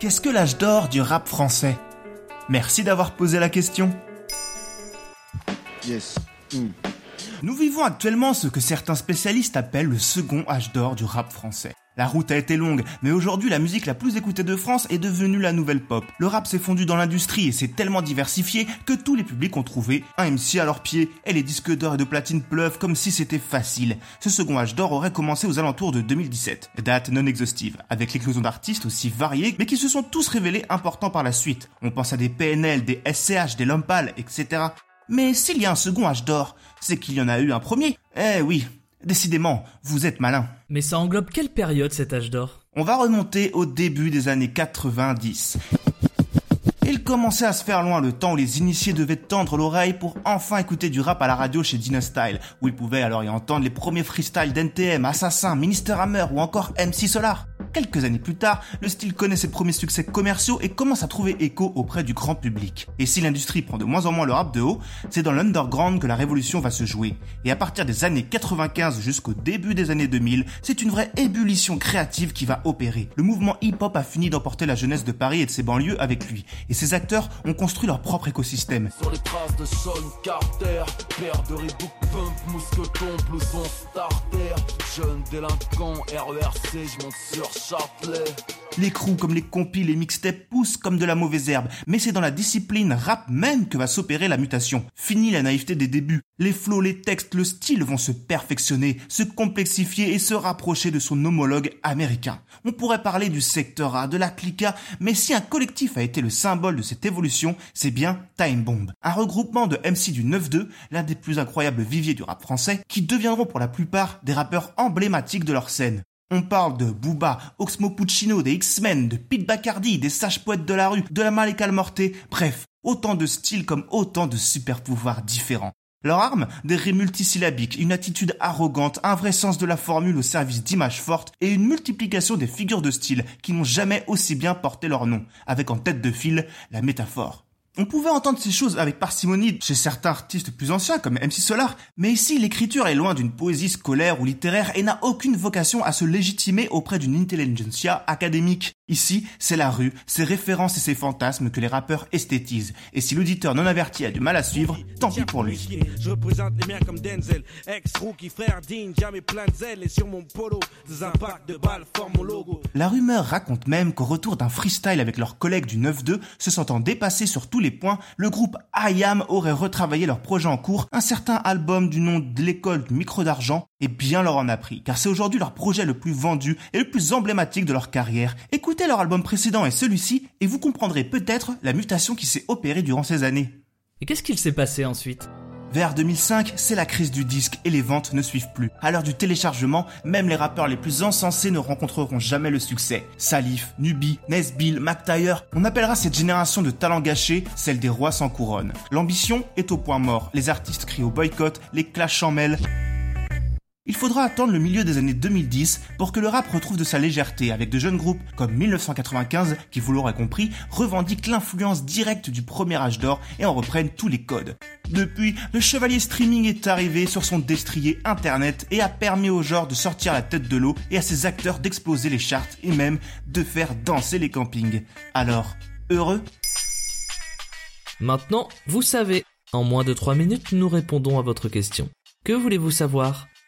Qu'est-ce que l'âge d'or du rap français? Merci d'avoir posé la question. Yes. Mm. Nous vivons actuellement ce que certains spécialistes appellent le second âge d'or du rap français. La route a été longue, mais aujourd'hui la musique la plus écoutée de France est devenue la nouvelle pop. Le rap s'est fondu dans l'industrie et s'est tellement diversifié que tous les publics ont trouvé un MC à leurs pieds et les disques d'or et de platine pleuvent comme si c'était facile. Ce second âge d'or aurait commencé aux alentours de 2017, date non exhaustive, avec l'éclosion d'artistes aussi variés mais qui se sont tous révélés importants par la suite. On pense à des PNL, des SCH, des Lompal, etc. Mais s'il y a un second âge d'or, c'est qu'il y en a eu un premier. Eh oui, décidément, vous êtes malin. Mais ça englobe quelle période cet âge d'or? On va remonter au début des années 90. Il commençait à se faire loin le temps où les initiés devaient tendre l'oreille pour enfin écouter du rap à la radio chez Dynastyle, où ils pouvaient alors y entendre les premiers freestyles d'NTM, Assassin, Minister Hammer ou encore MC Solar. Quelques années plus tard, le style connaît ses premiers succès commerciaux et commence à trouver écho auprès du grand public. Et si l'industrie prend de moins en moins le rap de haut, c'est dans l'underground que la révolution va se jouer. Et à partir des années 95 jusqu'au début des années 2000, c'est une vraie ébullition créative qui va opérer. Le mouvement hip-hop a fini d'emporter la jeunesse de Paris et de ses banlieues avec lui. Et ses acteurs ont construit leur propre écosystème. Les crews comme les compis, les mixtapes poussent comme de la mauvaise herbe, mais c'est dans la discipline rap même que va s'opérer la mutation. Fini la naïveté des débuts. Les flots, les textes, le style vont se perfectionner, se complexifier et se rapprocher de son homologue américain. On pourrait parler du secteur A, de la clica, mais si un collectif a été le symbole de cette évolution, c'est bien Time Bomb. Un regroupement de MC du 9-2, l'un des plus incroyables viviers du rap français, qui deviendront pour la plupart des rappeurs emblématiques de leur scène. On parle de Booba, Oxmo Puccino, des X-Men, de Pete Bacardi, des sages poètes de la rue, de la Malika Morté, bref, autant de styles comme autant de super pouvoirs différents. Leur arme, des raies multisyllabiques, une attitude arrogante, un vrai sens de la formule au service d'images fortes et une multiplication des figures de style qui n'ont jamais aussi bien porté leur nom, avec en tête de file la métaphore. On pouvait entendre ces choses avec parcimonie chez certains artistes plus anciens comme MC Solar, mais ici l'écriture est loin d'une poésie scolaire ou littéraire et n'a aucune vocation à se légitimer auprès d'une intelligentsia académique. Ici, c'est la rue, ses références et ses fantasmes que les rappeurs esthétisent. Et si l'auditeur non averti a du mal à suivre, tant pis pour lui. Je représente les miens comme Denzel, ex-rookie, frère digne, jamais plein de zèle et sur mon polo, des impacts de balles forment mon logo. La rumeur raconte même qu'au retour d'un freestyle avec leurs collègues du 9-2, se sentant dépassés sur tous les le groupe IAM aurait retravaillé leur projet en cours, un certain album du nom de l'école micro d'argent, et bien leur en a pris, car c'est aujourd'hui leur projet le plus vendu et le plus emblématique de leur carrière. Écoutez leur album précédent et celui-ci, et vous comprendrez peut-être la mutation qui s'est opérée durant ces années. Et qu'est-ce qu'il s'est passé ensuite? Vers 2005, c'est la crise du disque et les ventes ne suivent plus. À l'heure du téléchargement, même les rappeurs les plus encensés ne rencontreront jamais le succès. Salif, Nubi, Nesbill, McTyre, on appellera cette génération de talents gâchés celle des rois sans couronne. L'ambition est au point mort. Les artistes crient au boycott, les clashs en mêlent. Il faudra attendre le milieu des années 2010 pour que le rap retrouve de sa légèreté avec de jeunes groupes comme 1995 qui, vous l'aurez compris, revendiquent l'influence directe du premier âge d'or et en reprennent tous les codes. Depuis, le chevalier streaming est arrivé sur son destrier internet et a permis au genre de sortir la tête de l'eau et à ses acteurs d'exploser les charts et même de faire danser les campings. Alors, heureux? Maintenant, vous savez. En moins de 3 minutes, nous répondons à votre question. Que voulez-vous savoir?